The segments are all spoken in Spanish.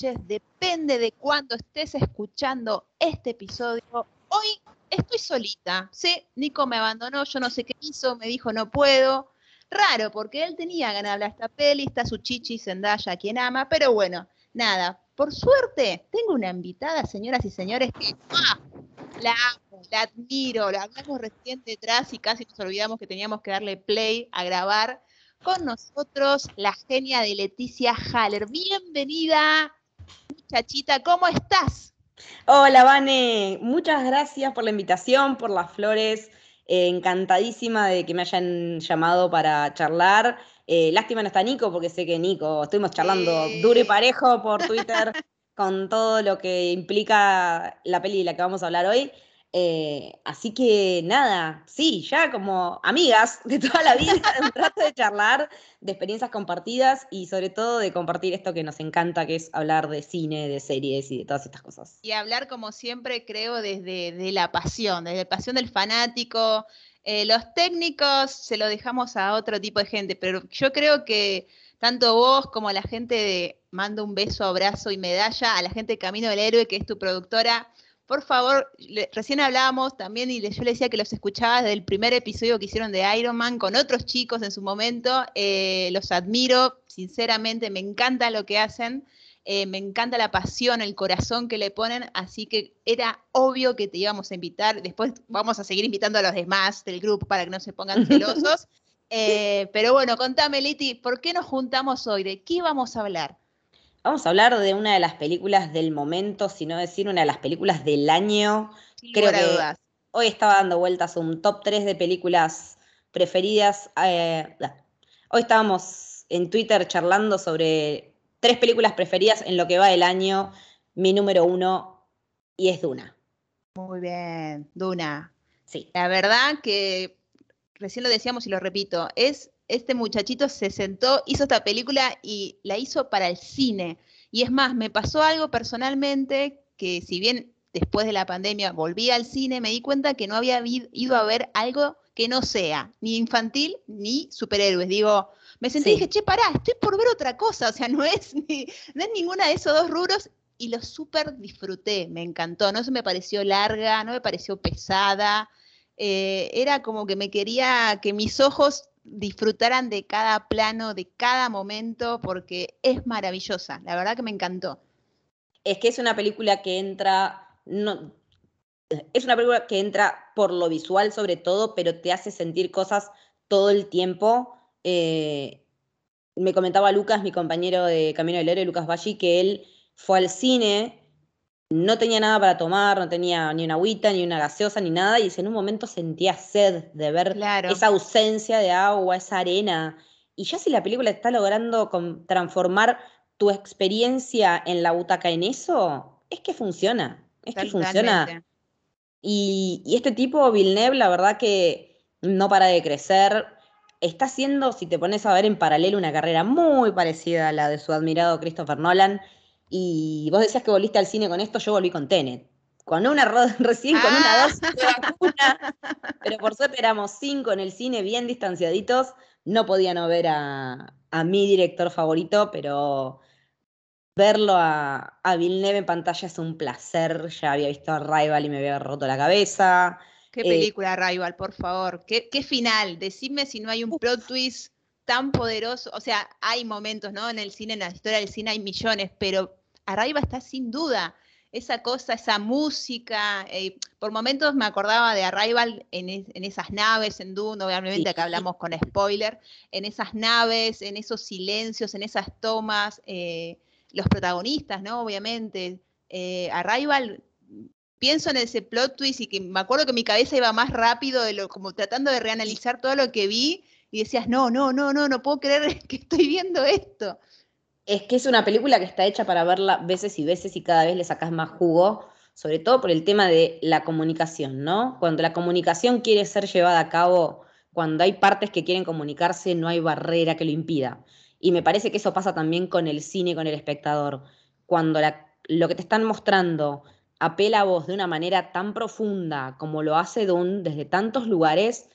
depende de cuándo estés escuchando este episodio. Hoy estoy solita, ¿sí? Nico me abandonó, yo no sé qué hizo, me dijo no puedo. Raro, porque él tenía ganas de hablar esta peli, está su chichi Zendaya, quien ama, pero bueno, nada. Por suerte, tengo una invitada, señoras y señores, que ¡ah! la amo, la admiro, la hablamos recién detrás y casi nos olvidamos que teníamos que darle play a grabar con nosotros la genia de Leticia Haller. Bienvenida, muchachita, ¿cómo estás? Hola, Vane. Muchas gracias por la invitación, por las flores. Eh, encantadísima de que me hayan llamado para charlar. Eh, lástima no está Nico, porque sé que Nico, estuvimos charlando duro y parejo por Twitter con todo lo que implica la peli de la que vamos a hablar hoy. Eh, así que nada, sí, ya como amigas de toda la vida, un rato de charlar, de experiencias compartidas y sobre todo de compartir esto que nos encanta, que es hablar de cine, de series y de todas estas cosas. Y hablar, como siempre, creo, desde de la pasión, desde la pasión del fanático. Eh, los técnicos se lo dejamos a otro tipo de gente, pero yo creo que tanto vos como la gente de Mando un beso, abrazo y medalla, a la gente de Camino del Héroe, que es tu productora, por favor, recién hablábamos también y yo le decía que los escuchaba desde el primer episodio que hicieron de Iron Man con otros chicos en su momento. Eh, los admiro, sinceramente, me encanta lo que hacen. Eh, me encanta la pasión, el corazón que le ponen, así que era obvio que te íbamos a invitar. Después vamos a seguir invitando a los demás del grupo para que no se pongan celosos. Eh, pero bueno, contame, Liti, ¿por qué nos juntamos hoy? ¿De qué vamos a hablar? Vamos a hablar de una de las películas del momento, si no decir una de las películas del año. Creo que hoy estaba dando vueltas un top 3 de películas preferidas. Eh, hoy estábamos en Twitter charlando sobre tres películas preferidas en lo que va del año. Mi número uno, y es Duna. Muy bien, Duna. Sí. La verdad que recién lo decíamos y lo repito, es este muchachito se sentó, hizo esta película y la hizo para el cine. Y es más, me pasó algo personalmente que si bien después de la pandemia volví al cine, me di cuenta que no había ido a ver algo que no sea ni infantil ni superhéroes. Digo, me sentí y dije, che, pará, estoy por ver otra cosa. O sea, no es, ni, no es ninguna de esos dos rubros y lo súper disfruté, me encantó. No se me pareció larga, no me pareció pesada. Eh, era como que me quería que mis ojos disfrutaran de cada plano, de cada momento, porque es maravillosa. La verdad que me encantó. Es que es una película que entra, no, es una película que entra por lo visual sobre todo, pero te hace sentir cosas todo el tiempo. Eh, me comentaba Lucas, mi compañero de Camino del Héroe, Lucas Baggi, que él fue al cine no tenía nada para tomar, no tenía ni una agüita, ni una gaseosa, ni nada, y en un momento sentía sed de ver esa ausencia de agua, esa arena. Y ya si la película está logrando transformar tu experiencia en la butaca en eso, es que funciona, es que funciona. Y, y, este tipo, Villeneuve, la verdad que no para de crecer. Está haciendo, si te pones a ver en paralelo, una carrera muy parecida a la de su admirado Christopher Nolan y vos decías que volviste al cine con esto, yo volví con Tenet. Con una recién, con una ah. dosis de vacuna. Pero por suerte éramos cinco en el cine, bien distanciaditos. No podía no ver a, mi director favorito, pero verlo a, a Villeneuve en pantalla es un placer. Ya había visto a Rival y me había roto la cabeza. Qué eh, película, Rival, por favor. ¿Qué, ¿Qué, final? Decime si no hay un plot twist tan poderoso, o sea, hay momentos, ¿no? En el cine, en la historia del cine hay millones, pero Arriba está sin duda. Esa cosa, esa música, eh, por momentos me acordaba de Arrival en, esas naves en Dune, obviamente acá hablamos con spoiler, en esas naves, en esos silencios, en esas tomas, eh, los protagonistas, ¿no? Obviamente. Eh, Arrival pienso en ese plot twist y que me acuerdo que mi cabeza iba más rápido de lo, como tratando de reanalizar todo lo que vi y decías, no, no, no, no, no puedo creer que estoy viendo esto. Es que es una película que está hecha para verla veces y veces y cada vez le sacas más jugo, sobre todo por el tema de la comunicación, ¿no? Cuando la comunicación quiere ser llevada a cabo, cuando hay partes que quieren comunicarse, no hay barrera que lo impida. Y me parece que eso pasa también con el cine, con el espectador. Cuando lo que te están mostrando apela a vos de una manera tan profunda como lo hace Dune desde tantos lugares,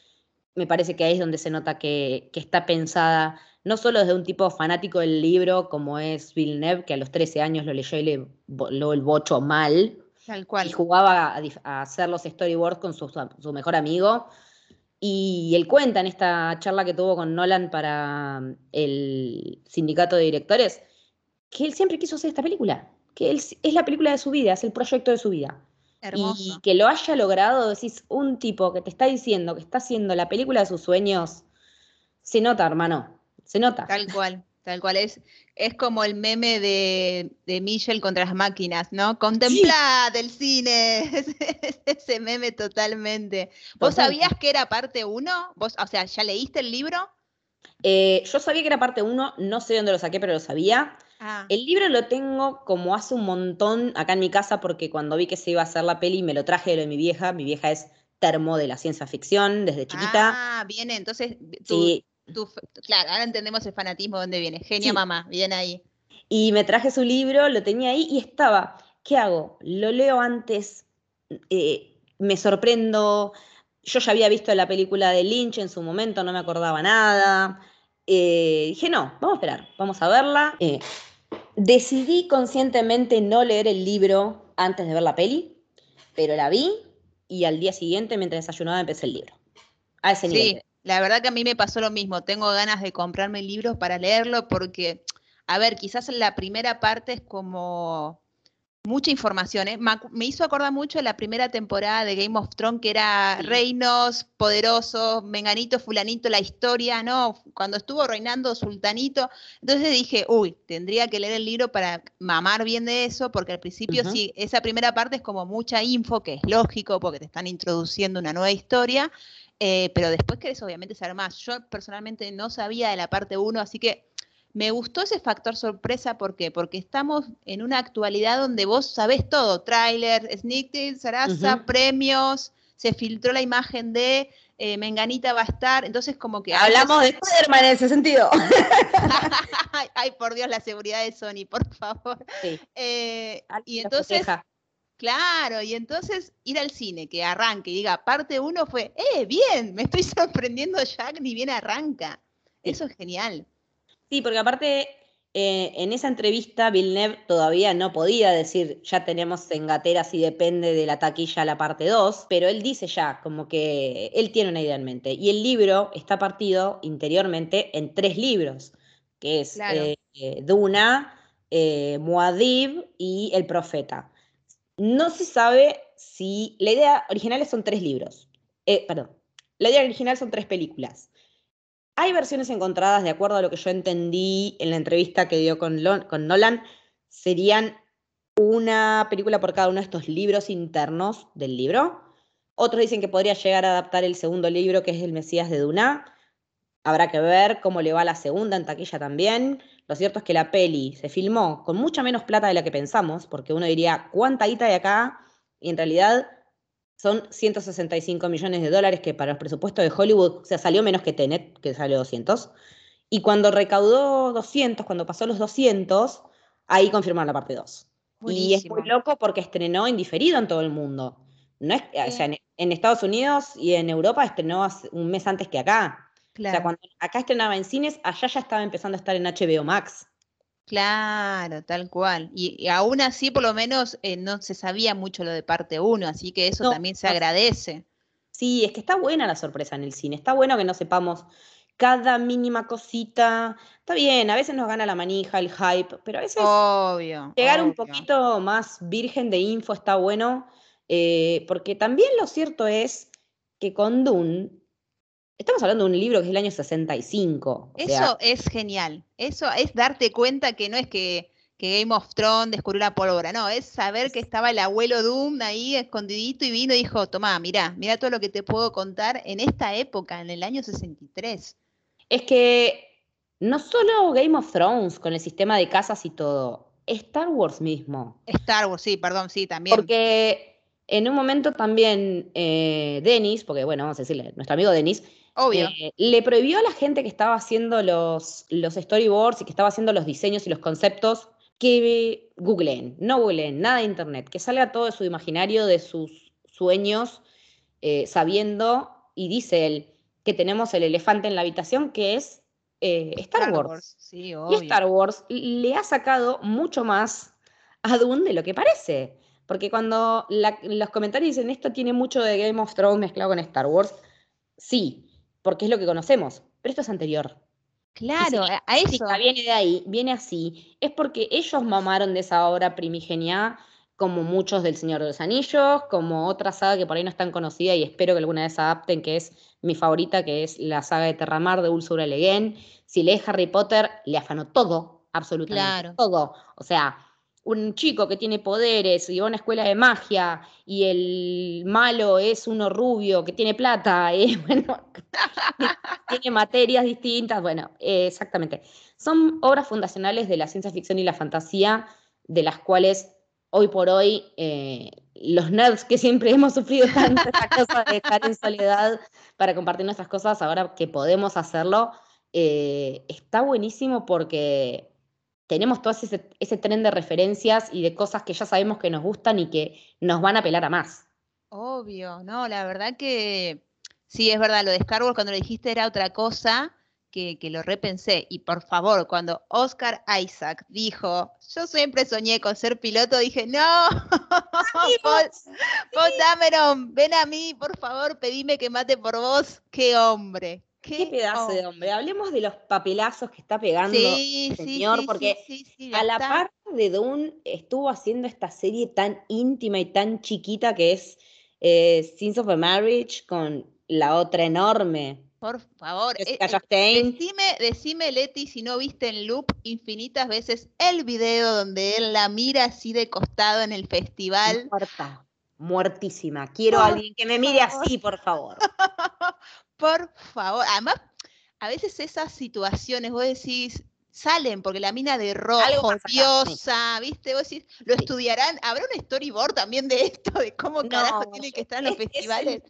me parece que ahí es donde se nota que, está pensada no solo desde un tipo fanático del libro como es Villeneuve, que a los 13 años lo leyó y le voló el bocho mal, Tal cual. y jugaba a, hacer los storyboards con su, su, mejor amigo. Y él cuenta en esta charla que tuvo con Nolan para mm, el sindicato de directores que él siempre quiso hacer esta película, que él, es la película de su vida, es el proyecto de su vida. Hermoso. Y que lo haya logrado, decís, un tipo que te está diciendo que está haciendo la película de sus sueños, se nota, hermano, se nota. Tal cual. Tal cual es, es como el meme de, de Michelle contra las máquinas, ¿no? Contemplad el cine, ese meme totalmente. ¿Vos sabías que era parte 1? ¿Vos, o sea, ya leíste el libro? Eh, yo sabía que era parte 1, no sé dónde lo saqué, pero lo sabía. Ah. El libro lo tengo como hace un montón acá en mi casa porque cuando vi que se iba a hacer la peli me lo traje de lo de mi vieja. Mi vieja es termo de la ciencia ficción desde chiquita. Ah, viene, entonces sí claro, ahora entendemos el fanatismo de dónde viene. Genia mamá, bien ahí. Y me traje su libro, lo tenía ahí y estaba. ¿Qué hago? Lo leo antes, eh, me sorprendo. Yo ya había visto la película de Lynch en su momento, no me acordaba nada. Eh, dije, no, vamos a esperar, vamos a verla. Eh, decidí conscientemente no leer el libro antes de ver la peli, pero la vi y al día siguiente, mientras desayunaba, empecé el libro. A ese nivel. La verdad que a mí me pasó lo mismo. Tengo ganas de comprarme libros para leerlo porque, a ver, quizás la primera parte es como mucha información. ¿eh? Me hizo acordar mucho de la primera temporada de Game of Thrones, que era reinos poderosos, menganito, fulanito, la historia, ¿no? Cuando estuvo reinando sultanito. Entonces dije, uy, tendría que leer el libro para mamar bien de eso, porque al principio sí, esa primera parte es como mucha info, que es lógico, porque te están introduciendo una nueva historia. Eh, pero después querés obviamente saber más. Yo personalmente no sabía de la parte 1, así que me gustó ese factor sorpresa. ¿Por qué? Porque estamos en una actualidad donde vos sabés todo. Tráiler, sneak Sarasa, premios, se filtró la imagen de eh, Menganita va a estar. Entonces como que... Hablamos de Spider-Man en ese sentido. ay, por Dios, la seguridad de Sony, por favor. Eh, y entonces... Claro, y entonces ir al cine, que arranque y diga, parte uno fue, eh, bien, me estoy sorprendiendo Jack, ni bien arranca. Eso es genial. Sí, porque aparte, eh, en esa entrevista, Villeneuve todavía no podía decir, ya tenemos en gatera si depende de la taquilla la parte 2, pero él dice ya, como que él tiene una idea en mente. Y el libro está partido interiormente en tres libros, que es eh, Duna, eh, Muad'Dib y El Profeta. No se sabe si. La idea original son tres libros. Eh, perdón. La idea original son tres películas. Hay versiones encontradas, de acuerdo a lo que yo entendí en la entrevista que dio con, Nolan, serían una película por cada uno de estos libros internos del libro. Otros dicen que podría llegar a adaptar el segundo libro, que es El Mesías de Duna. Habrá que ver cómo le va la segunda en taquilla también. Lo cierto es que la peli se filmó con mucha menos plata de la que pensamos, porque uno diría, ¿cuánta guita hay acá? Y en realidad son 165 millones de dólares, que para los presupuestos de Hollywood, o sea, salió menos que Tenet, que salió 200. Y cuando recaudó 200, cuando pasó los 200, ahí confirmaron la parte 2. Y es muy loco porque estrenó indiferido en todo el mundo. No es, o sea, en, Estados Unidos y en Europa estrenó un mes antes que acá. O sea, cuando acá estrenaba en cines, allá ya estaba empezando a estar en HBO Max. Claro, tal cual. Y, aún así, por lo menos, eh, no se sabía mucho lo de parte 1, así que eso también se agradece. Sí, es que está buena la sorpresa en el cine. Está bueno que no sepamos cada mínima cosita. Está bien, a veces nos gana la manija, el hype, pero a veces obvio, llegar un poquito más virgen de info está bueno, eh, porque también lo cierto es que con Dune Estamos hablando de un libro que es del año 65. Eso es genial. Eso es darte cuenta que no es que, Game of Thrones descubrió la pólvora, no, es saber que estaba el abuelo Doom ahí escondidito y vino y dijo, tomá, mira, mira todo lo que te puedo contar en esta época, en el año 63. Es que no solo Game of Thrones con el sistema de casas y todo, Star Wars mismo. Star Wars, sí, perdón, sí, también. Porque en un momento también eh, Dennis, porque bueno, vamos a decirle, nuestro amigo Denis, Obvio. Eh, le prohibió a la gente que estaba haciendo los, los storyboards y que estaba haciendo los diseños y los conceptos que googleen, no googleen, nada de internet, que salga todo de su imaginario, de sus sueños, eh, sabiendo, y dice él, que tenemos el elefante en la habitación, que es eh, Star, Wars. Y Star Wars le ha sacado mucho más a Dune de lo que parece. Porque cuando los comentarios dicen esto tiene mucho de Game of Thrones mezclado con Star Wars, sí, porque es lo que conocemos, pero esto es anterior. Claro, a eso. Viene de ahí, viene así. Es porque ellos mamaron de esa obra primigenia, como muchos del Señor de los Anillos, como otra saga que por ahí no es tan conocida y espero que alguna vez adapten, que es mi favorita, que es la saga de Terramar de Ursula Le Guin. Si lees Harry Potter, le afanó todo, absolutamente todo. O sea, un chico que tiene poderes y va a una escuela de magia y el malo es uno rubio que tiene plata y bueno, tiene materias distintas, bueno, exactamente. Son obras fundacionales de la ciencia ficción y la fantasía, de las cuales hoy por hoy eh, los nerds que siempre hemos sufrido tanto esta cosa de estar en soledad para compartir nuestras cosas, ahora que podemos hacerlo, eh, está buenísimo porque tenemos todo ese, ese tren de referencias y de cosas que ya sabemos que nos gustan y que nos van a apelar a más. Obvio, no, la verdad que sí, es verdad, lo de Star Wars cuando lo dijiste era otra cosa que, lo repensé. Y por favor, cuando Oscar Isaac dijo, yo siempre soñé con ser piloto, dije, no, Paul Dameron, ven a mí, por favor, pedime que mate por vos, qué hombre. Qué, pedazo de hombre. Hablemos de los papelazos que está pegando el señor, porque a la par de Dune estuvo haciendo esta serie tan íntima y tan chiquita que es eh, Sins of a Marriage con la otra enorme. Por favor, eh, eh, decime, decime, Leti, si no viste en loop infinitas veces el video donde él la mira así de costado en el festival. Muerta, muertísima. Quiero a alguien que me mire así, por favor. Por favor. Además, a veces esas situaciones, vos decís, salen porque la mina de rojo, diosa, ¿viste? Vos decís, ¿lo estudiarán? ¿Habrá un storyboard también de esto, de cómo carajo tiene que estar en los festivales?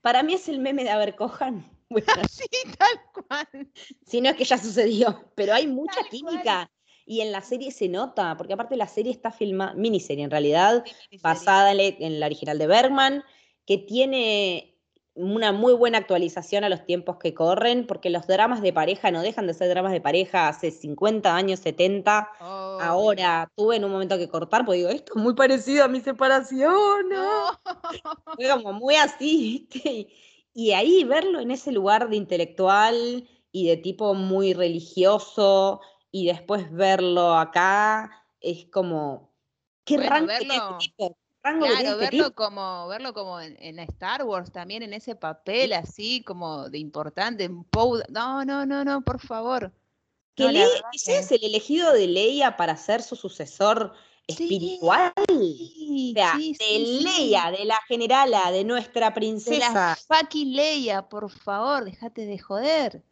para mí es el meme de Aver Cojan. sí, tal cual. Si no es que ya sucedió, pero hay mucha química. Y en la serie se nota, porque aparte la serie está filmada, miniserie en realidad, basada en la original de Bergman, que tiene una muy buena actualización a los tiempos que corren, porque los dramas de pareja no dejan de ser dramas de pareja hace 50 años, 70. Ahora tuve en un momento que cortar, porque digo, esto es muy parecido a mi separación. ¿no? Fue como muy así, ¿viste? Y, ahí verlo en ese lugar de intelectual y de tipo muy religioso, y después verlo acá, es como, qué rango tipo claro, verlo como, verlo como en, Star Wars también, en ese papel así como de importante, no, no, no, no, por favor. Que es el elegido de Leia para ser su sucesor espiritual. o sea, de Leia, de la generala, de nuestra princesa. De la fucking Leia, por favor, déjate de joder.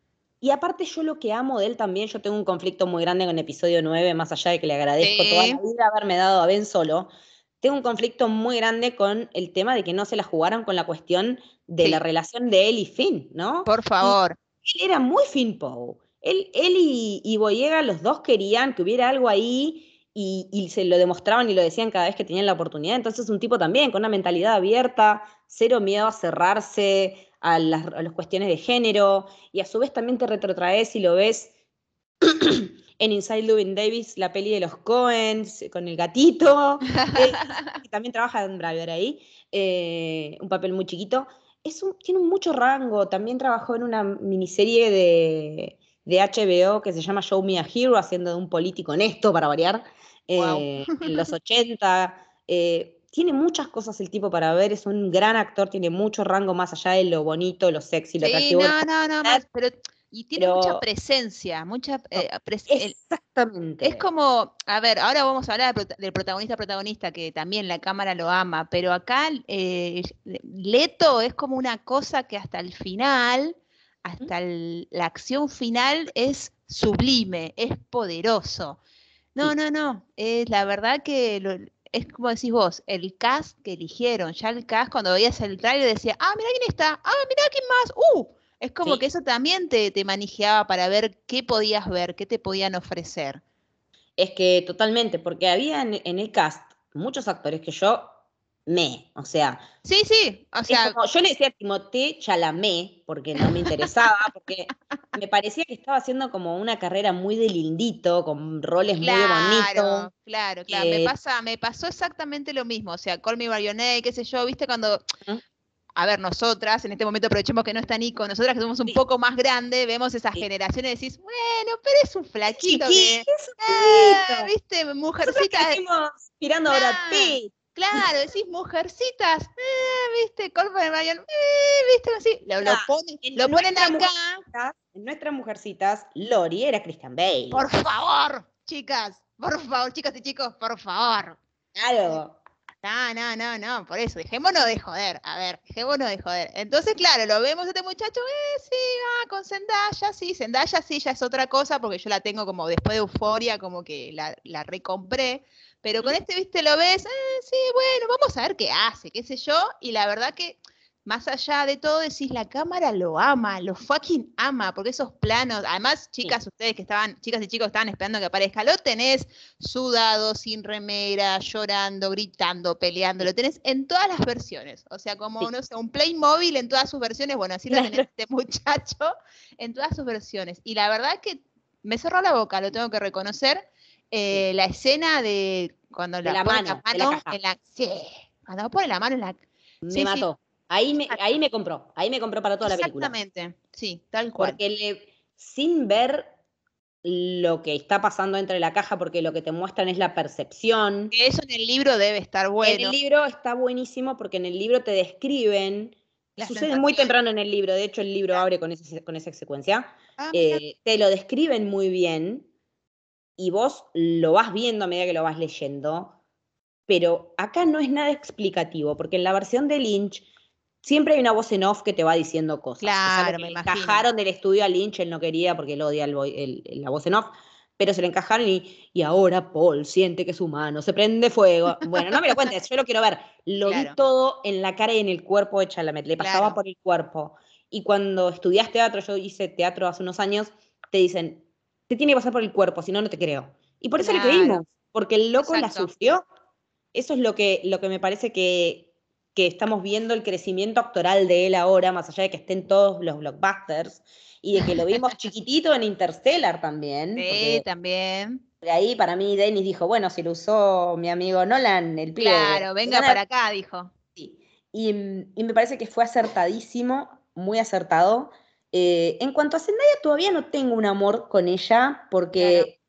Y aparte yo lo que amo de él también, yo tengo un conflicto muy grande con el episodio 9, más allá de que le agradezco toda la vida haberme dado a Ben solo tengo un conflicto muy grande con el tema de que no se la jugaron con la cuestión de la relación de él y Finn, ¿no? Por favor. él era muy Finn Poe. Él, él y, y, Boyega, los dos querían que hubiera algo ahí y, se lo demostraban y lo decían cada vez que tenían la oportunidad. Entonces, un tipo también con una mentalidad abierta, cero miedo a cerrarse a las, a las cuestiones de género y a su vez también te retrotraes y lo ves en Inside Llewyn Davis, la peli de los Coens, con el gatito, eh, también trabaja en Braver ahí, eh, un papel muy chiquito. Es un, tiene mucho rango, también trabajó en una miniserie de, de, HBO que se llama Show Me a Hero, haciendo de un político honesto, para variar, eh, en los 80. tiene muchas cosas el tipo para ver, es un gran actor, tiene mucho rango más allá de lo bonito, lo sexy, lo atractivo. No, no, no, pero y tiene mucha presencia, mucha eh, Exactamente. Es como, a ver, ahora vamos a hablar del protagonista protagonista, que también la cámara lo ama, pero acá eh, Leto es como una cosa que hasta el final, hasta la acción final es sublime, es poderoso. No, no, no, es la verdad que es como decís vos, el cast que eligieron, ya el cast cuando veías el trailer decía, ah, mira quién está, ah, mira quién más, uh, es como que eso también te, te manejaba para ver qué podías ver, qué te podían ofrecer. Es que totalmente, porque había en, el cast muchos actores que yo me, o sea. Sí, sí, o sea. yo le decía a Timothée Chalamé, porque no me interesaba, porque me parecía que estaba haciendo como una carrera muy de lindito, con roles muy bonitos. Claro, claro, me pasa, me pasó exactamente lo mismo, o sea, Call Me By Your Name, qué sé yo, viste cuando a ver, nosotras, en este momento aprovechemos que no está Nico, nosotras que somos un poco más grandes, vemos esas generaciones y decís, bueno, pero es un flaquito que. Es un ah, ¿Viste? Mujercitas. mirando a Brad Pitt. Claro, decís mujercitas, eh, viste, Colpo de Mayan, eh, viste, así, lo, lo, ponen, lo ponen acá. En nuestras mujercitas, Lori era Christian Bale. Por favor, chicas, por favor, chicas y chicos, por favor. Claro. No, no, no, no, por eso, dejémonos de joder, a ver, dejémonos de joder. Entonces, claro, lo vemos este muchacho, eh, sí, va con Zendaya, sí, Zendaya sí, ya es otra cosa, porque yo la tengo como después de Euforia, como que la, la recompré, pero con este, viste, lo ves, eh, sí, bueno, vamos a ver qué hace, qué sé yo, y la verdad que más allá de todo, decís, la cámara lo ama, lo fucking ama, porque esos planos, además, chicas, ustedes que estaban, chicas y chicos estaban esperando que aparezca, lo tenés sudado, sin remera, llorando, gritando, peleando, lo tenés en todas las versiones, o sea, como, no sé, un Playmobil en todas sus versiones, bueno, así lo tenés este muchacho en todas sus versiones, y la verdad que me cerró la boca, lo tengo que reconocer, eh, la escena de cuando la, la mano, la mano en la, sí, cuando pone la mano en la... Me mató. Ahí me, ahí me compró, ahí me compró para toda la película. Exactamente, sí, tal cual. Porque le, sin ver lo que está pasando entre la caja, porque lo que te muestran es la percepción. Eso en el libro debe estar bueno. En el libro está buenísimo porque en el libro te describen, sucede muy temprano en el libro, de hecho el libro abre con, con esa secuencia, ah, eh, te lo describen muy bien y vos lo vas viendo a medida que lo vas leyendo, pero acá no es nada explicativo, porque en la versión de Lynch siempre hay una voz en off que te va diciendo cosas. Claro, me encajaron del estudio a Lynch, él no quería porque él odia la voz en off, pero se le encajaron y, y, ahora Paul siente que es humano, se prende fuego. Bueno, no me lo cuentes, yo lo quiero ver. Lo vi todo en la cara y en el cuerpo de Chalamet, le pasaba por el cuerpo. Y cuando estudias teatro, yo hice teatro hace unos años, te dicen, te tiene que pasar por el cuerpo, si no, no te creo. Y por eso le creímos, porque el loco la sufrió. Eso es lo que, lo que me parece que, que estamos viendo el crecimiento actoral de él ahora, más allá de que estén todos los blockbusters, y de que lo vimos chiquitito en Interstellar también. Sí, también. De ahí para mí Dennis dijo, bueno, si lo usó mi amigo Nolan, el pibe. Claro, venga para acá, dijo. Sí. Y, me parece que fue acertadísimo, muy acertado. Eh, en cuanto a Zendaya, todavía no tengo un amor con ella, porque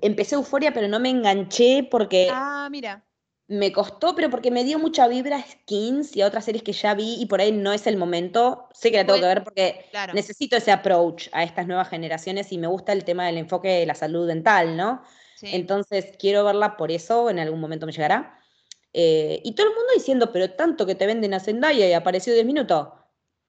empecé Euforia, pero no me enganché porque... Ah, mira me costó, pero porque me dio mucha vibra Skins y a otras series que ya vi y por ahí no es el momento. Sé que la tengo que ver porque necesito ese approach a estas nuevas generaciones y me gusta el tema del enfoque de la salud dental, ¿no? Entonces quiero verla por eso, en algún momento me llegará. Eh, y todo el mundo diciendo, pero tanto que te venden a Zendaya y apareció 10 minutos.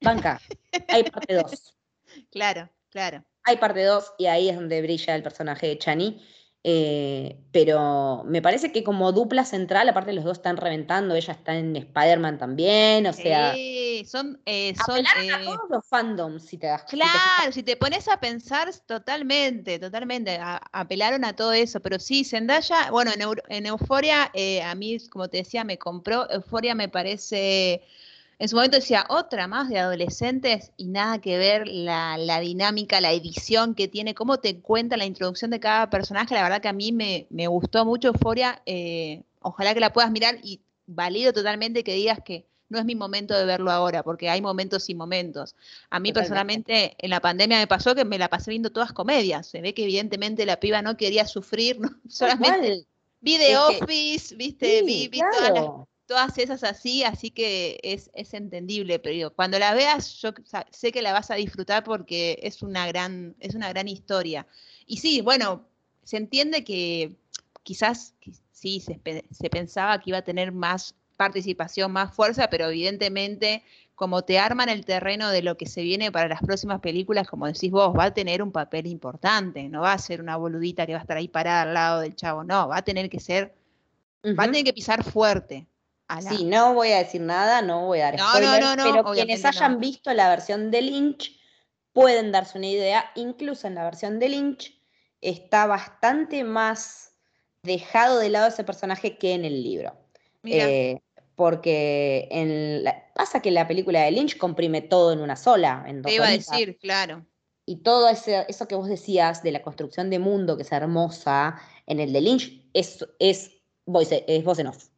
Banca, hay parte 2. Claro, claro. Hay parte 2 y ahí es donde brilla el personaje de Chani. Eh, pero me parece que como dupla central, aparte los dos están reventando, ella está en Spider-Man también, o sea. Sí, son. Eh, son a eh, todos los fandoms, si te das Claro, si te, pones a pensar totalmente, totalmente. apelaron a todo eso, pero sí, Zendaya, bueno, en, en Euforia, a mí, como te decía, me compró. Euforia me parece en su momento decía, otra más de adolescentes y nada que ver la, dinámica, la edición que tiene, cómo te cuenta la introducción de cada personaje. La verdad que a mí me, gustó mucho Euforia. Eh, ojalá que la puedas mirar y valido totalmente que digas que no es mi momento de verlo ahora, porque hay momentos y momentos. A mí personalmente en la pandemia me pasó que me la pasé viendo todas comedias. Se ve que evidentemente la piba no quería sufrir, ¿no? solamente vi The Office, viste, vi, todas las todas esas así, así que es, entendible, pero cuando la veas yo sé que la vas a disfrutar porque es una gran, es una gran historia. Y sí, bueno, se entiende que quizás sí, se, se pensaba que iba a tener más participación, más fuerza, pero evidentemente como te arman el terreno de lo que se viene para las próximas películas, como decís vos, va a tener un papel importante, no va a ser una boludita que va a estar ahí parada al lado del chavo, no, va a tener que ser, va a tener que pisar fuerte, Sí, no voy a decir nada, no voy a dar spoilers, pero quienes hayan visto la versión de Lynch pueden darse una idea. Incluso en la versión de Lynch está bastante más dejado de lado ese personaje que en el libro. Eh, porque en pasa que la película de Lynch comprime todo en una sola, en Te iba a decir, claro. Y todo ese, eso que vos decías de la construcción de mundo, que es hermosa, en el de Lynch, es, es, voice, es voz en off.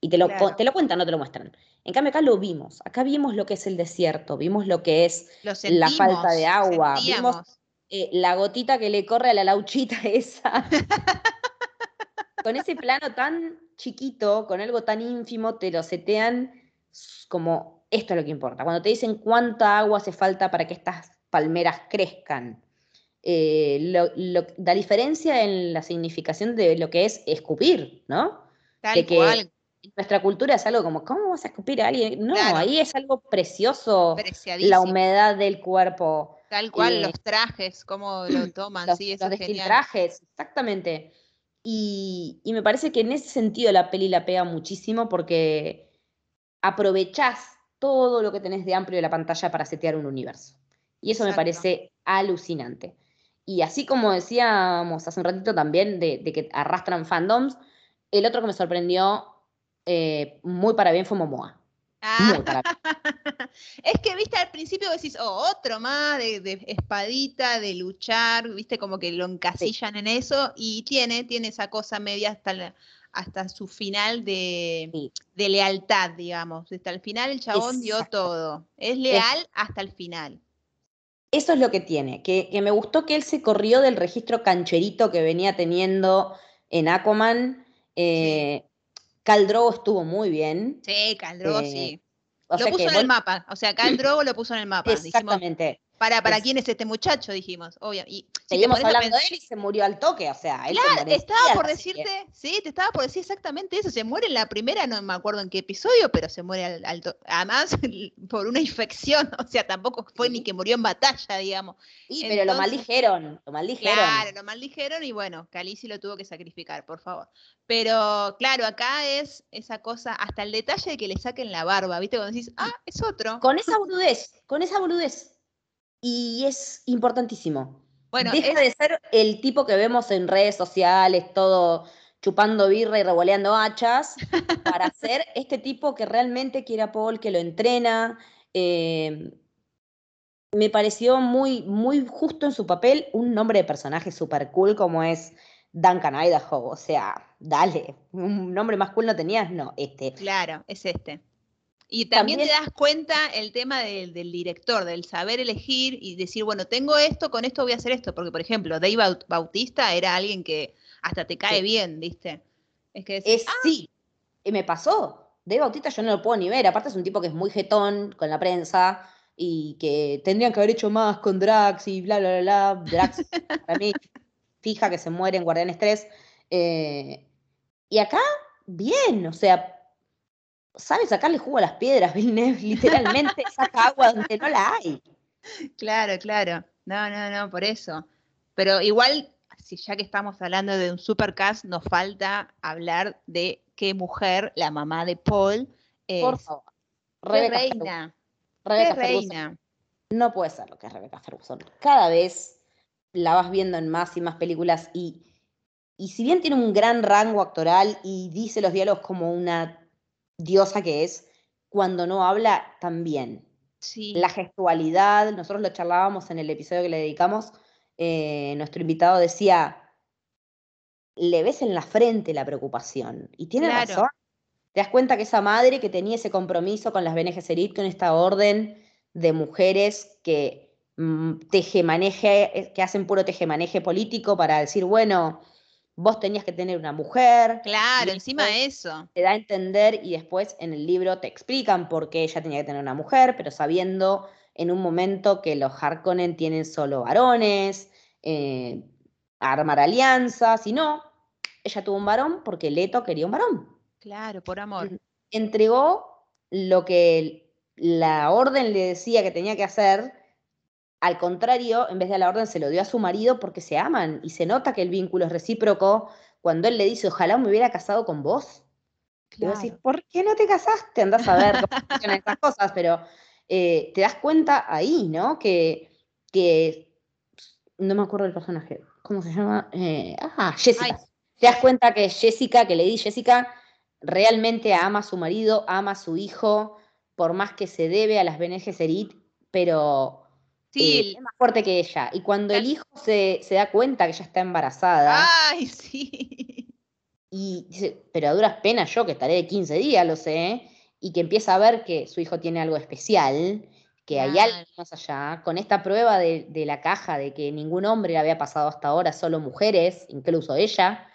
Y te lo, te lo cuentan, no te lo muestran. En cambio, acá lo vimos. Acá vimos lo que es el desierto, vimos lo que es la falta de agua, vimos eh, la gotita que le corre a la lauchita esa. con ese plano tan chiquito, con algo tan ínfimo, te lo setean como esto es lo que importa. Cuando te dicen cuánta agua hace falta para que estas palmeras crezcan. Eh, la diferencia en la significación de lo que es escupir, ¿no? Tal cual. Nuestra cultura es algo como, ¿cómo vas a escupir a alguien? No, ahí es algo precioso, la humedad del cuerpo. Tal cual, eh, los trajes, cómo lo toman, los, sí, eso los trajes, exactamente. Y, y, me parece que en ese sentido la peli la pega muchísimo porque aprovechás todo lo que tenés de amplio de la pantalla para setear un universo. Y eso me parece alucinante. Y así como decíamos hace un ratito también de, que arrastran fandoms, el otro que me sorprendió eh, muy para bien fue Momoa. Ah. es que, viste, al principio decís, oh, otro más de, espadita, de luchar, viste, como que lo encasillan en eso y tiene, tiene esa cosa media hasta, hasta su final de, lealtad, digamos. Hasta el final el chabón dio todo. Es leal hasta el final. Eso es lo que tiene, que, me gustó que él se corrió del registro cancherito que venía teniendo en Aquaman. Eh, Caldrogo estuvo muy bien. Sí, Caldrogo eh, sí. lo puso en el mapa, o sea, Caldrogo lo puso en el mapa. Exactamente. Para, para quién es este muchacho, dijimos, obvio. Y, Seguimos hablando de él y se murió al toque, o sea, él claro, estaba por decirte, sí, te estaba por decir exactamente eso. Se muere en la primera, no me acuerdo en qué episodio, pero se muere al, toque. Además, por una infección, o sea, tampoco fue ni que murió en batalla, digamos. Sí, pero lo maldijeron, lo maldijeron. Claro, lo maldijeron y bueno, Calici lo tuvo que sacrificar, por favor. Pero claro, acá es esa cosa, hasta el detalle de que le saquen la barba, ¿viste? Cuando decís, ah, es otro. Con esa boludez, con esa boludez y es importantísimo. Bueno, Deja de ser el tipo que vemos en redes sociales, todo chupando birra y revoleando hachas, para ser este tipo que realmente quiere a Paul, que lo entrena. Eh, me pareció muy, muy justo en su papel, un nombre de personaje súper cool como es Duncan Idaho. O sea, dale, un nombre más cool no tenías, no, este. Claro, es este. Y también, te das cuenta el tema del, director, del saber elegir y decir, bueno, tengo esto, con esto voy a hacer esto. Porque, por ejemplo, Dave Bautista era alguien que hasta te cae bien, ¿viste? Es que es, ah". sí, me pasó. Dave Bautista yo no lo puedo ni ver. Aparte es un tipo que es muy jetón con la prensa y que tendrían que haber hecho más con Drax y bla, bla, bla, bla. Drax, para mí, fija que se muere en Guardianes 3. Eh, y acá, bien, o sea, sabe sacarle jugo a las piedras, Villeneuve, literalmente saca agua donde no la hay. Claro, claro. No, no, no, por eso. Pero igual, si ya que estamos hablando de un supercast, nos falta hablar de qué mujer, la mamá de Paul, es. Por favor. Rebeca reina. Rebeca reina. No puede ser lo que es Rebeca Ferguson. Cada vez la vas viendo en más y más películas y, y si bien tiene un gran rango actoral y dice los diálogos como una diosa que es, cuando no habla también. Sí. La gestualidad, nosotros lo charlábamos en el episodio que le dedicamos, eh, nuestro invitado decía, le ves en la frente la preocupación. Y tiene razón. Te das cuenta que esa madre que tenía ese compromiso con las Bene con esta orden de mujeres que mm, tejemaneje, eh, que hacen puro tejemaneje político para decir, bueno, vos tenías que tener una mujer. Claro, encima de eso. Te da a entender y después en el libro te explican por qué ella tenía que tener una mujer, pero sabiendo en un momento que los Harkonnen tienen solo varones, eh, armar alianzas, y no, ella tuvo un varón porque Leto quería un varón. Claro, por amor. Entregó lo que la orden le decía que tenía que hacer al contrario, en vez de la orden, se lo dio a su marido porque se aman y se nota que el vínculo es recíproco cuando él le dice, ojalá me hubiera casado con vos. Claro. Y vos ¿por qué no te casaste? Andás a ver cómo funcionan estas cosas, pero eh, te das cuenta ahí, ¿no? Que, que, no me acuerdo del personaje, ¿cómo se llama? Eh, ah, Jessica. Te das cuenta que Jessica, que le di Jessica, realmente ama a su marido, ama a su hijo, por más que se debe a las Bene Gesserit, pero Sí, es más fuerte que ella. Y cuando el hijo se, se, da cuenta que ella está embarazada. ¡Ay, sí! Y dice, pero a duras penas yo, que estaré de 15 días, lo sé, y que empieza a ver que su hijo tiene algo especial, que hay algo más allá, con esta prueba de, de, la caja de que ningún hombre le había pasado hasta ahora, solo mujeres, incluso ella,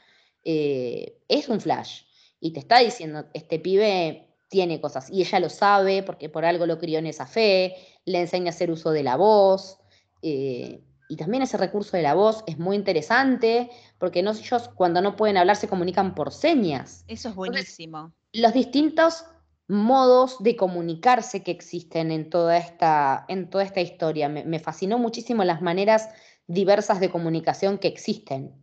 eh, es un flash. Y te está diciendo, este pibe tiene cosas, y ella lo sabe porque por algo lo crió en esa fe, le enseña a hacer uso de la voz. Eh, y también ese recurso de la voz es muy interesante, porque no, ellos cuando no pueden hablar se comunican por señas. Eso es buenísimo. los distintos modos de comunicarse que existen en toda esta, en toda esta historia. Me, me, fascinó muchísimo las maneras diversas de comunicación que existen.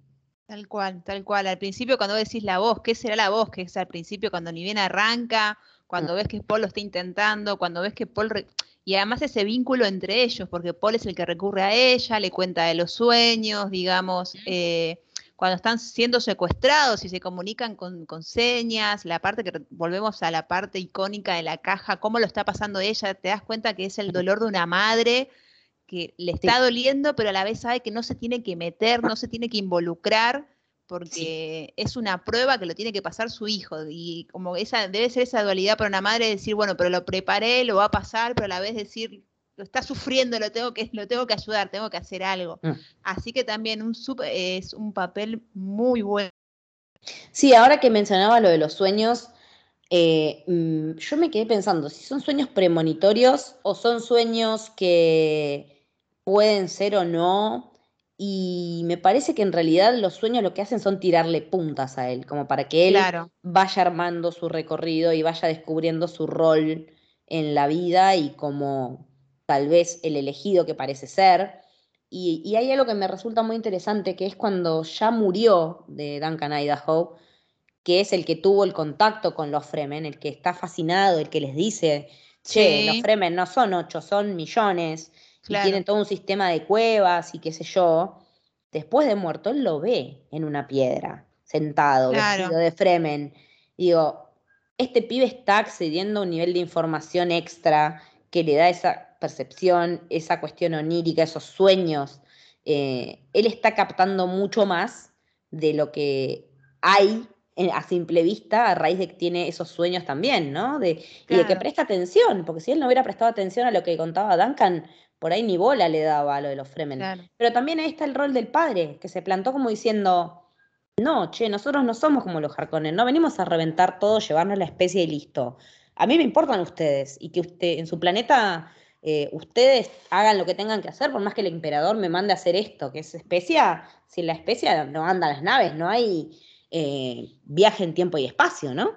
Tal cual, tal cual. Al principio cuando decís la voz, ¿qué será la voz? Que es al principio cuando ni bien arranca, cuando mm. ves que Paul lo está intentando, cuando ves que Paul... Re y además ese vínculo entre ellos, porque Paul es el que recurre a ella, le cuenta de los sueños, digamos, eh, cuando están siendo secuestrados y se comunican con, señas, la parte que volvemos a la parte icónica de la caja, cómo lo está pasando ella, te das cuenta que es el dolor de una madre que le está doliendo, pero a la vez sabe que no se tiene que meter, no se tiene que involucrar porque es una prueba que lo tiene que pasar su hijo y como esa debe ser esa dualidad para una madre decir, bueno, pero lo preparé, lo va a pasar, pero a la vez decir, lo está sufriendo, lo tengo que lo tengo que ayudar, tengo que hacer algo. Mm. Así que también un es un papel muy bueno. Sí, ahora que mencionaba lo de los sueños, eh, mm, yo me quedé pensando si son sueños premonitorios o son sueños que pueden ser o no y me parece que en realidad los sueños lo que hacen son tirarle puntas a él, como para que él vaya armando su recorrido y vaya descubriendo su rol en la vida y como tal vez el elegido que parece ser. Y, hay algo que me resulta muy interesante, que es cuando ya murió de Duncan Idaho, que es el que tuvo el contacto con los Fremen, el que está fascinado, el que les dice, che, los Fremen no son ocho, son millones y tienen todo un sistema de cuevas y qué sé yo, después de muerto él lo ve en una piedra, sentado, vestido de Fremen. Digo, este pibe está accediendo a un nivel de información extra que le da esa percepción, esa cuestión onírica, esos sueños. Eh, él está captando mucho más de lo que hay a simple vista a raíz de que tiene esos sueños también, ¿no? De, Y de que presta atención, porque si él no hubiera prestado atención a lo que contaba Duncan, por ahí ni bola le daba a lo de los Fremen. Pero también ahí está el rol del padre, que se plantó como diciendo, no, che, nosotros no somos como los Harkonnen, no venimos a reventar todo, llevarnos la especie y listo. A mí me importan ustedes y que usted en su planeta eh, ustedes hagan lo que tengan que hacer, por más que el emperador me mande a hacer esto, que es especia, sin la especia no andan las naves, no hay eh, viaje en tiempo y espacio, ¿no?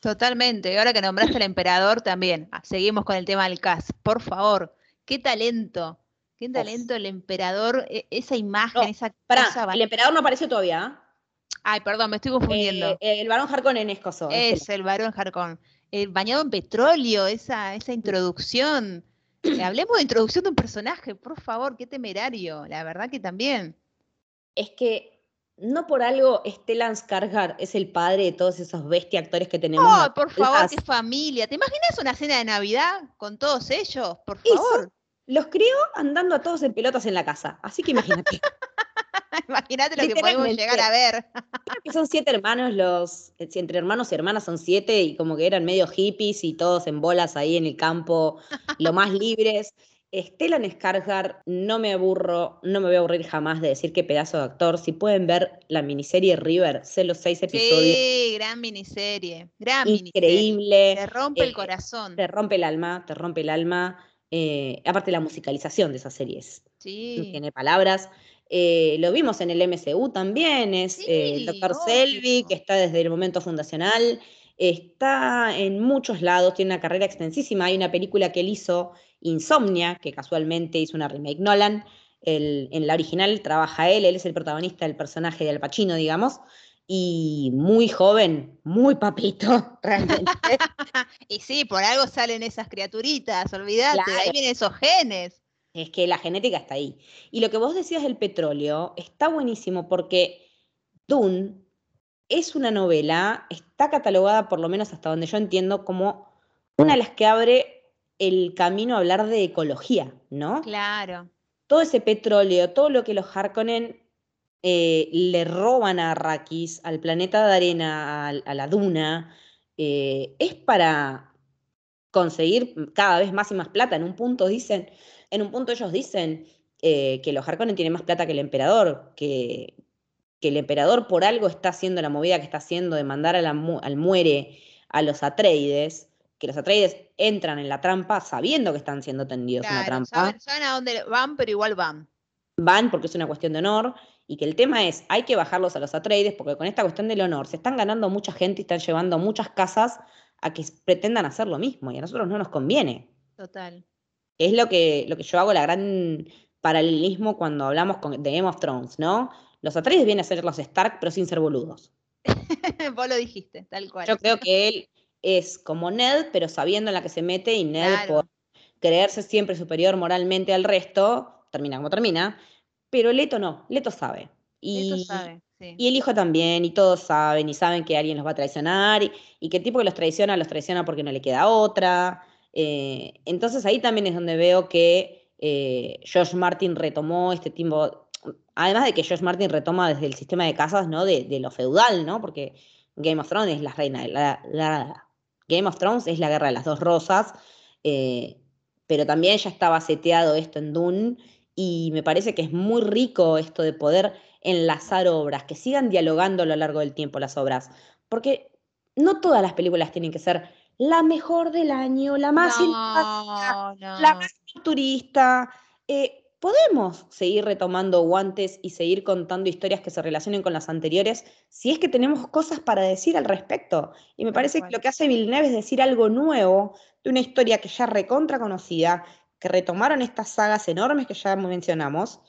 Totalmente. Y ahora que nombraste al emperador también, ah, seguimos con el tema del CAS. Por favor, qué talento, qué talento el emperador, e, esa imagen, esa cosa. El emperador no apareció todavía. ¿ah? Ay, perdón, me estoy confundiendo. Eh, el varón Harkon en Escoso. Es el varón Harkon. El bañado en petróleo, esa, esa introducción. Eh, hablemos de introducción de un personaje, por favor, qué temerario. La verdad que también. Es que no por algo Stellan Skarsgård es el padre de todos esos bestia actores que tenemos. Oh, por favor, qué familia. ¿Te imaginas una cena de Navidad con todos ellos? Por favor. Los crió andando a todos en pelotas en la casa. Así que imagínate. imagínate lo que podemos llegar a ver. Creo que son siete hermanos, los, eh, entre hermanos y hermanas son siete, y como que eran medio hippies y todos en bolas ahí en el campo, lo más libres. Stellan Skarsgård, no me aburro, no me voy a aburrir jamás de decir qué pedazo de actor. Si pueden ver la miniserie River, sé los seis episodios. Sí, gran miniserie, gran Increíble. Te rompe el eh, corazón. Te rompe el alma, te rompe el alma. Eh, aparte la musicalización de esas series. Sí. Tiene palabras. Eh, lo vimos en el MCU también, es el Dr. Selby, que está desde el momento fundacional. Está en muchos lados, tiene una carrera extensísima. Hay una película que él hizo Insomnia, que casualmente hizo una remake Nolan. en la original trabaja él, él es el protagonista del personaje de Al Pacino, digamos, y muy joven, muy papito, realmente. y sí, por algo salen esas criaturitas, olvídate, ahí vienen esos genes. Es que la genética está ahí. Y lo que vos decías del petróleo está buenísimo porque Dune es una novela, está catalogada, por lo menos hasta donde yo entiendo, como una de las que abre el camino a hablar de ecología, ¿no? Claro. Todo ese petróleo, todo lo que los Harkonnen eh, le roban a Arrakis, al planeta de arena, a, la duna, eh, es para conseguir cada vez más y más plata. En un punto dicen, en un punto ellos dicen eh, que los Harkonnen tienen más plata que el emperador, que, que, el emperador por algo está haciendo la movida que está haciendo de mandar al muere a los Atreides, que los Atreides entran en la trampa sabiendo que están siendo tendidos en la trampa. saben a dónde van, pero igual van. Van porque es una cuestión de honor y que el tema es, hay que bajarlos a los Atreides porque con esta cuestión del honor se están ganando mucha gente y están llevando muchas casas a que pretendan hacer lo mismo y a nosotros no nos conviene. Total. Es lo que, lo que yo hago, la gran paralelismo cuando hablamos con, de Game of Thrones, ¿no? Los Atreides vienen a ser los Stark, pero sin ser boludos. Vos lo dijiste, tal cual. Yo creo que él es como Ned, pero sabiendo en la que se mete y Ned por creerse siempre superior moralmente al resto, termina como termina, pero Leto no, Leto sabe. Y, sabe, y el hijo también, y todos saben, y saben que alguien los va a traicionar, y, que el tipo que los traiciona, los traiciona porque no le queda otra. Eh, entonces ahí también es donde veo que eh, George Martin retomó este tipo, además de que George Martin retoma desde el sistema de casas, ¿no? De, lo feudal, ¿no? Porque Game of Thrones es la reina, la, la, Game of Thrones es la guerra de las dos rosas, eh, pero también ya estaba seteado esto en Dune y me parece que es muy rico esto de poder enlazar obras, que sigan dialogando a lo largo del tiempo las obras, porque no todas las películas tienen que ser la mejor del año, la más la más turista. Eh, podemos seguir retomando guantes y seguir contando historias que se relacionen con las anteriores si es que tenemos cosas para decir al respecto. Y me parece que lo que hace Villeneuve es decir algo nuevo de una historia que ya recontra conocida, que retomaron estas sagas enormes que ya mencionamos,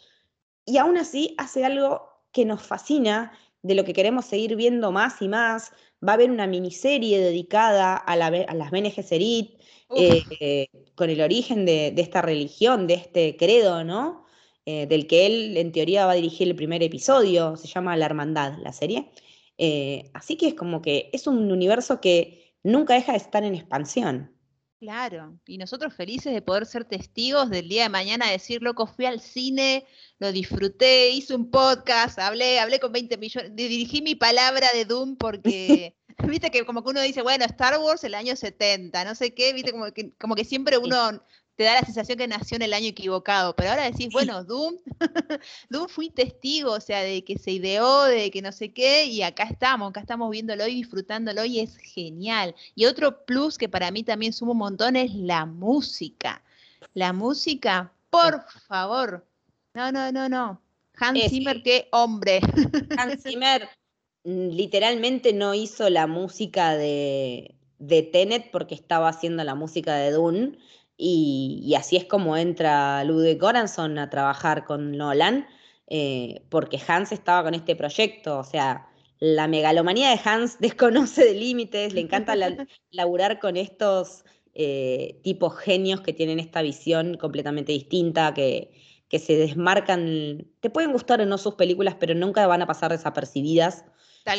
y aún así hace algo que nos fascina, de lo que queremos seguir viendo más y más. Va a haber una miniserie dedicada a, la, a las Bene Gesserit, eh, con el origen de, esta religión, de este credo, ¿no? Eh, del que él en teoría va a dirigir el primer episodio, se llama La Hermandad, la serie. Eh, así que es como que es un universo que nunca deja de estar en expansión. Claro, y nosotros felices de poder ser testigos del día de mañana, decir, loco, fui al cine, lo disfruté, hice un podcast, hablé, hablé con 20 millones, dirigí mi palabra de Doom porque, viste que como que uno dice, bueno, Star Wars el año 70, no sé qué, viste como que, como que siempre uno te da la sensación que nació en el año equivocado, pero ahora decís, bueno, Doom, Doom fui testigo, o sea, de que se ideó, de que no sé qué, y acá estamos, acá estamos viéndolo y disfrutándolo y es genial. Y otro plus que para mí también suma un montón es la música. La música, por favor. No, no, no, no. Hans Zimmer, qué hombre. Hans Zimmer mm, literalmente no hizo la música de, de Tenet porque estaba haciendo la música de Dune y, así es como entra Ludwig Göransson a trabajar con Nolan, eh, porque Hans estaba con este proyecto, o sea, la megalomanía de Hans desconoce de límites, le encanta laburar con estos eh, tipos genios que tienen esta visión completamente distinta, que, que se desmarcan, te pueden gustar o no sus películas, pero nunca van a pasar desapercibidas.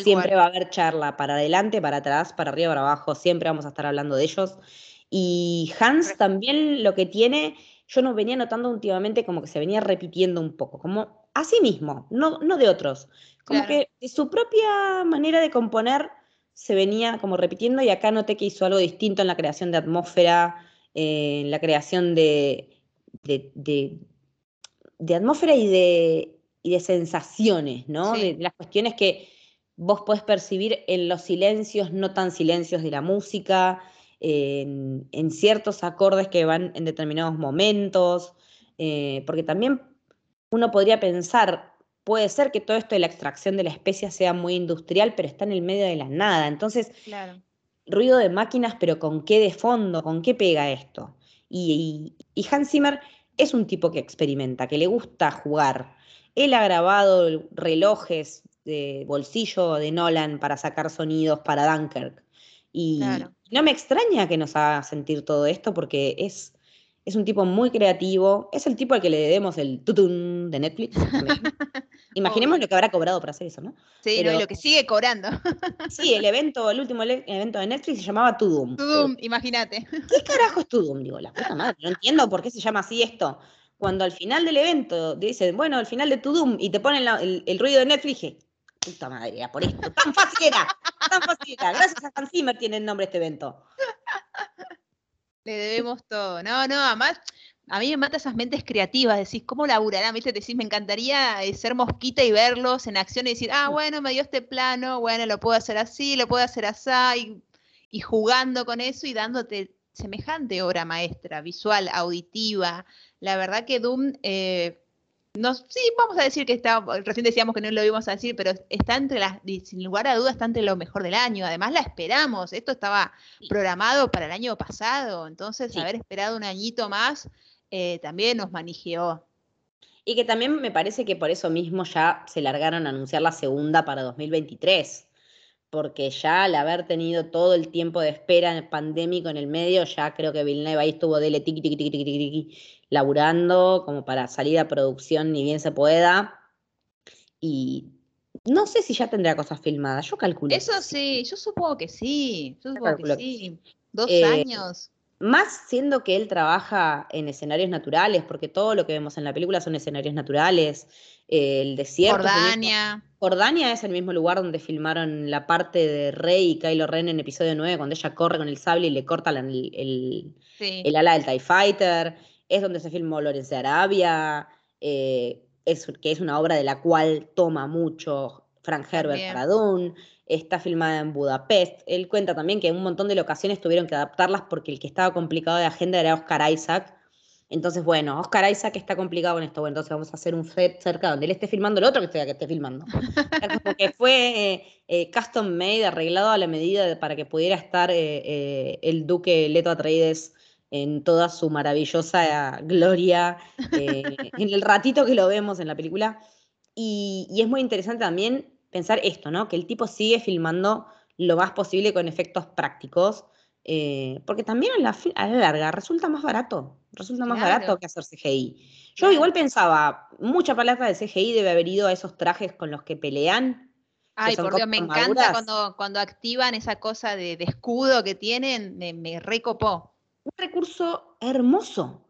siempre va a haber charla para adelante, para atrás, para arriba, para abajo, siempre vamos a estar hablando de ellos. Y Hans también lo que tiene, yo no venía notando últimamente como que se venía repitiendo un poco, como a sí mismo, no, no de otros. Como que de su propia manera de componer se venía como repitiendo y acá noté que hizo algo distinto en la creación de atmósfera, eh, en la creación de, de, de, atmósfera y de, y de sensaciones, ¿no? De, las cuestiones que vos podés percibir en los silencios, no tan silencios de la música, en, ciertos acordes que van en determinados momentos, eh, porque también uno podría pensar, puede ser que todo esto de la extracción de la especia sea muy industrial, pero está en el medio de la nada. Entonces, ruido de máquinas, pero ¿con qué de fondo? ¿Con qué pega esto? Y, y, Hans Zimmer es un tipo que experimenta, que le gusta jugar. Él ha grabado relojes de bolsillo de Nolan para sacar sonidos para Dunkirk. Y no me extraña que nos haga sentir todo esto porque es, Es un tipo muy creativo. Es el tipo al que le debemos el tutun de Netflix. Imaginemos lo que habrá cobrado para hacer eso, ¿no? Sí, no, y lo que sigue cobrando. sí, el evento, el último evento de Netflix se llamaba Tudum. Tudum, imagínate. ¿Qué carajo es Tudum? Digo, la puta madre, no entiendo por qué se llama así esto. Cuando al final del evento dicen, bueno, al final de Tudum, y te ponen el, ruido de Netflix, dije, puta madre, por esto. Tan fácil era, tan fácil era. Gracias a Hans Zimmer tiene el nombre este evento. Le debemos todo. No, no, además, a mí me mata esas mentes creativas, decís, ¿cómo laburarán? ¿Viste? Decís, me encantaría eh, ser mosquita y verlos en acción y decir, ah, bueno, me dio este plano, bueno, lo puedo hacer así, lo puedo hacer así, y, jugando con eso y dándote semejante obra maestra, visual, auditiva. La verdad que Doom eh, sí, vamos a decir que está, recién decíamos que no lo íbamos a decir, pero está entre las, sin lugar a dudas, está entre lo mejor del año. Además la esperamos, esto estaba programado para el año pasado, entonces haber esperado un añito más eh, también nos manijeó. Y que también me parece que por eso mismo ya se largaron a anunciar la segunda para 2023 porque ya al haber tenido todo el tiempo de espera pandémico en el medio, ya creo que Villeneuve ahí estuvo dele tiki tiki tiki tiki tiki laburando como para salir a producción ni bien se pueda. Y no sé si ya tendrá cosas filmadas, yo calculo. Eso sí, yo supongo que sí, yo supongo que sí. Dos eh, años. Más siendo que él trabaja en escenarios naturales, porque todo lo que vemos en la película son escenarios naturales, el desierto. Jordania. Jordania es el mismo lugar donde filmaron la parte de Rey y Kylo Ren en episodio 9, cuando ella corre con el sable y le corta el, el, ala del TIE Fighter. Es donde se filmó Lawrence de Arabia, eh, es, que es una obra de la cual toma mucho Frank Herbert para Dune. Está filmada en Budapest. Él cuenta también que en un montón de locaciones tuvieron que adaptarlas porque el que estaba complicado de agenda era Oscar Isaac, entonces, bueno, Oscar Isaac está complicado con esto. Bueno, entonces vamos a hacer un set cerca donde él esté filmando el otro que esté, que esté filmando. Como que fue eh, eh, custom made, arreglado a la medida para que pudiera estar eh, el duque Leto Atreides en toda su maravillosa gloria en el ratito que lo vemos en la película. Y, y, es muy interesante también pensar esto, ¿no? Que el tipo sigue filmando lo más posible con efectos prácticos eh, porque también a la, a la, larga resulta más barato, resulta más barato que hacer CGI. Yo igual pensaba, mucha palabra de CGI debe haber ido a esos trajes con los que pelean. Ay, por Dios, me encanta cuando, cuando activan esa cosa de, escudo que tienen, me, me, recopó. Un recurso hermoso,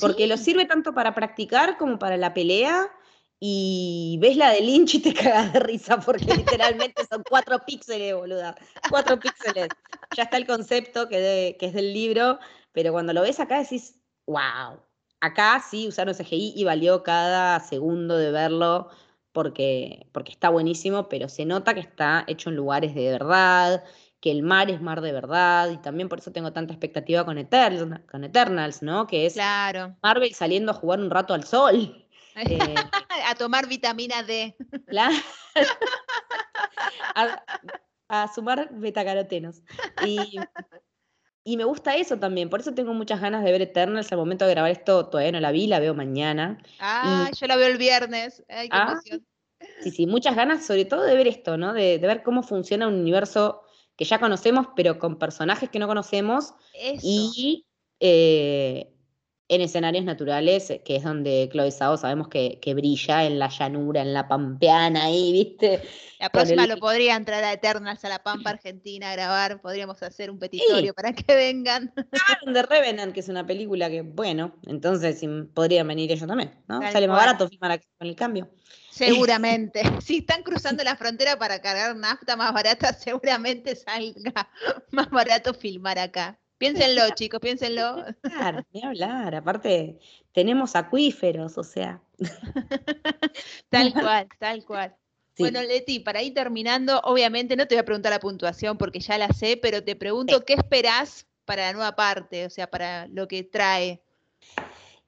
porque lo sirve tanto para practicar como para la pelea y ves la de Lynch y te cagas de risa porque literalmente son cuatro píxeles, boluda. Cuatro píxeles. Ya está el concepto que, que, es del libro, pero cuando lo ves acá decís, wow. Acá sí usaron CGI y valió cada segundo de verlo porque, porque está buenísimo, pero se nota que está hecho en lugares de verdad, que el mar es mar de verdad, y también por eso tengo tanta expectativa con, Eternals, con Eternals ¿no? Que es claro. Marvel saliendo a jugar un rato al sol. Eh, a tomar vitamina D. a, sumar betacarotenos. Y, y, me gusta eso también, por eso tengo muchas ganas de ver Eternals. Al momento de grabar esto todavía no la vi, la veo mañana. Ah, yo la veo el viernes. Ay, qué ah, emoción. Sí, sí, muchas ganas, sobre todo de ver esto, ¿no? De, ver cómo funciona un universo que ya conocemos, pero con personajes que no conocemos. Y eh, en escenarios naturales, eh, que es donde Chloe Sao sabemos que, brilla en la llanura, en la pampeana ahí, ¿viste? La próxima lo podría entrar a Eternals, a la Pampa Argentina a grabar, podríamos hacer un petitorio para que vengan. de Revenant, que es una película que, bueno, entonces podrían venir ellos también, ¿no? Sale más barato filmar con el cambio. Seguramente. si están cruzando la frontera para cargar nafta más barata, seguramente salga más barato filmar acá. Piénsenlo, chicos, piénsenlo. Claro, ni hablar. Aparte, tenemos acuíferos, o sea. tal cual, tal cual. Bueno, Leti, para ir terminando, obviamente no te voy a preguntar la puntuación porque ya la sé, pero te pregunto qué esperás para la nueva parte, o sea, para lo que trae.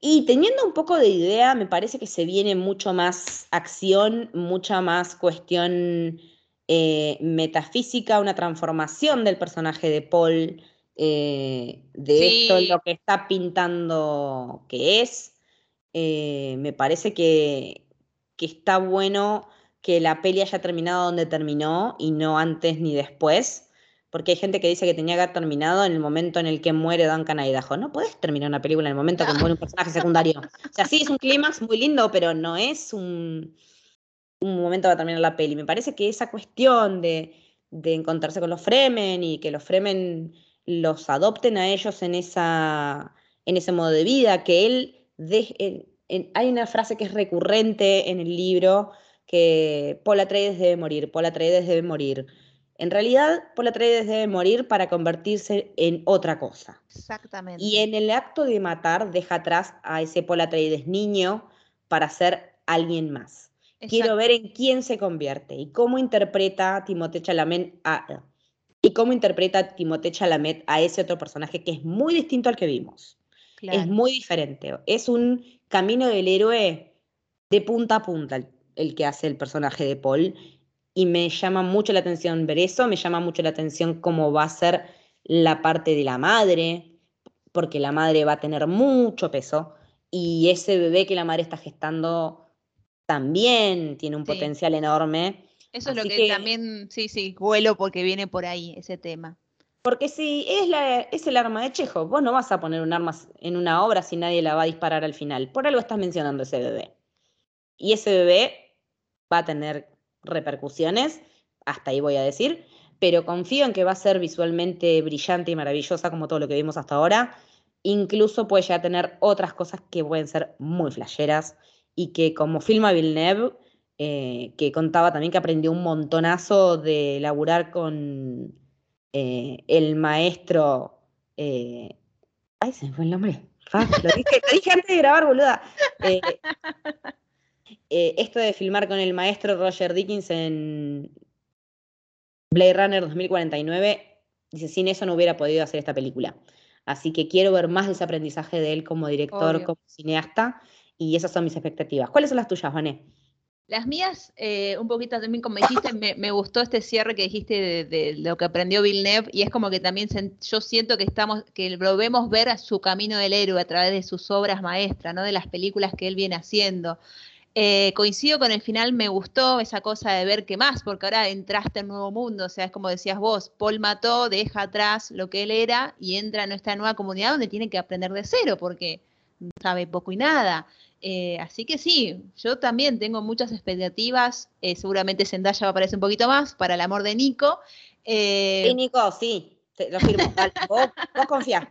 Y teniendo un poco de idea, me parece que se viene mucho más acción, mucha más cuestión eh, metafísica, una transformación del personaje de Paul eh, de esto lo que está pintando que es. Eh, me parece que, que, está bueno que la peli haya terminado donde terminó y no antes ni después, porque hay gente que dice que tenía que haber terminado en el momento en el que muere Duncan Idaho. No puedes terminar una película en el momento en que muere un personaje secundario. O sea, sí, es un clímax muy lindo, pero no es un, un momento para terminar la peli. Me parece que esa cuestión de, encontrarse con los Fremen y que los Fremen los adopten a ellos en, esa, en ese modo de vida, que él... De, hay una frase que es recurrente en el libro, que Paul Atreides debe morir, Paul Atreides debe morir. En realidad, Paul Atreides debe morir para convertirse en otra cosa. Exactamente. Y en el acto de matar, deja atrás a ese Paul Atreides niño para ser alguien más. Quiero ver en quién se convierte y cómo interpreta Timothée Chalamet a, y cómo interpreta Timothée Chalamet a ese otro personaje que es muy distinto al que vimos. Es muy diferente. Es un camino del héroe de punta a punta el, el que hace el personaje de Paul y me llama mucho la atención ver eso, me llama mucho la atención cómo va a ser la parte de la madre, porque la madre va a tener mucho peso y ese bebé que la madre está gestando también tiene un potencial enorme. Eso es lo que, también, sí, sí, vuelo porque viene por ahí ese tema. Porque si es, la, es el arma de Chejo, vos no vas a poner un arma en una obra si nadie la va a disparar al final. Por algo estás mencionando ese bebé. Y ese bebé va a tener repercusiones, hasta ahí voy a decir, pero confío en que va a ser visualmente brillante y maravillosa como todo lo que vimos hasta ahora. Incluso puede ya tener otras cosas que pueden ser muy flasheras y que como filma Villeneuve, eh, que contaba también que aprendió un montonazo de laburar con eh, el maestro... Eh, ay, se me fue el nombre. lo, dije, antes de grabar, boluda. Esto de filmar con el maestro Roger Dickens en Blade Runner 2049, dice, sin eso no hubiera podido hacer esta película. Así que quiero ver más de ese aprendizaje de él como director, como cineasta, y esas son mis expectativas. ¿Cuáles son las tuyas, Vané? Las mías, eh, un poquito también como dijiste, me, gustó este cierre que dijiste de, lo que aprendió Villeneuve y es como que también yo siento que estamos, que lo vemos ver a su camino del héroe a través de sus obras maestras, ¿no? De las películas que él viene haciendo. Eh, coincido con el final, me gustó esa cosa de ver qué más, porque ahora entraste en nuevo mundo, o sea, es como decías vos, Paul mató, deja atrás lo que él era y entra en nuestra nueva comunidad donde tiene que aprender de cero, porque sabe poco y nada. Eh, así que sí, yo también tengo muchas expectativas, eh, seguramente Zendaya va a aparecer un poquito más para el amor de Nico. sí, Nico, sí, lo firmo, vos, vos confiás.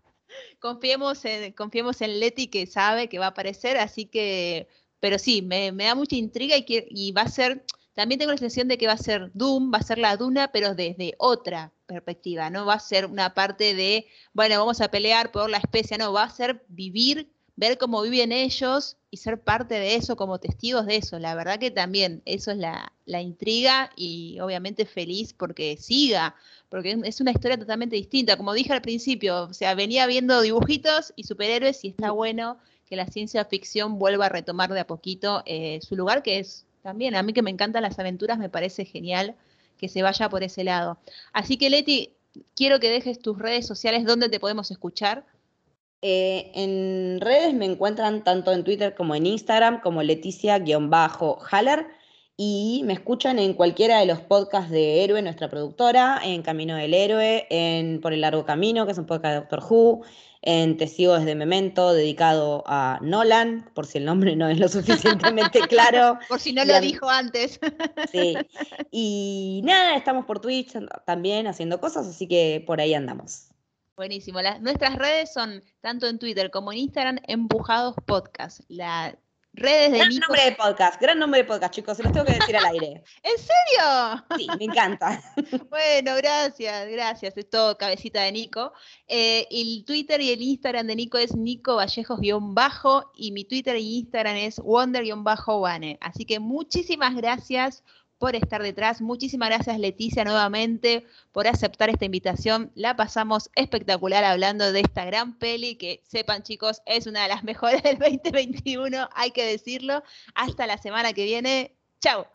Confiemos en, confiemos en Leti que sabe que va a aparecer, así que pero sí, me, da mucha intriga y, y va a ser, también tengo la sensación de que va a ser Doom, va a ser la Duna, pero desde otra perspectiva, no va a ser una parte de, bueno, vamos a pelear por la especie, no, va a ser vivir, ver cómo viven ellos y ser parte de eso, como testigos de eso. La verdad que también eso es la, la intriga y obviamente feliz porque siga, porque es una historia totalmente distinta. Como dije al principio, o sea, venía viendo dibujitos y superhéroes y está bueno que la ciencia ficción vuelva a retomar de a poquito eh, su lugar, que es también, a mí que me encantan las aventuras, me parece genial que se vaya por ese lado. Así que Leti, quiero que dejes tus redes sociales donde te podemos escuchar. Eh, en redes me encuentran tanto en Twitter como en Instagram como Leticia-Haller y me escuchan en cualquiera de los podcasts de Héroe, nuestra productora, en Camino del Héroe, en Por el Largo Camino, que es un podcast de Doctor Who, en Testigos de Memento, dedicado a Nolan, por si el nombre no es lo suficientemente claro. por si no lo dijo antes. sí. Y nada, estamos por Twitch también haciendo cosas, así que por ahí andamos. Buenísimo. nuestras redes son tanto en Twitter como en Instagram, Empujados Podcast. La Redes de gran nombre de podcast, gran nombre de podcast, chicos, se los tengo que decir al aire. ¿En serio? Sí, me encanta. bueno, gracias, gracias. Es todo cabecita de Nico. Eh, el Twitter y el Instagram de Nico es Nico Vallejos-bajo y mi Twitter y Instagram es Wonder-Wane. Así que muchísimas gracias por estar detrás. Muchísimas gracias Leticia nuevamente por aceptar esta invitación. La pasamos espectacular hablando de esta gran peli que sepan chicos es una de las mejores del 2021, hay que decirlo. Hasta la semana que viene. Chao.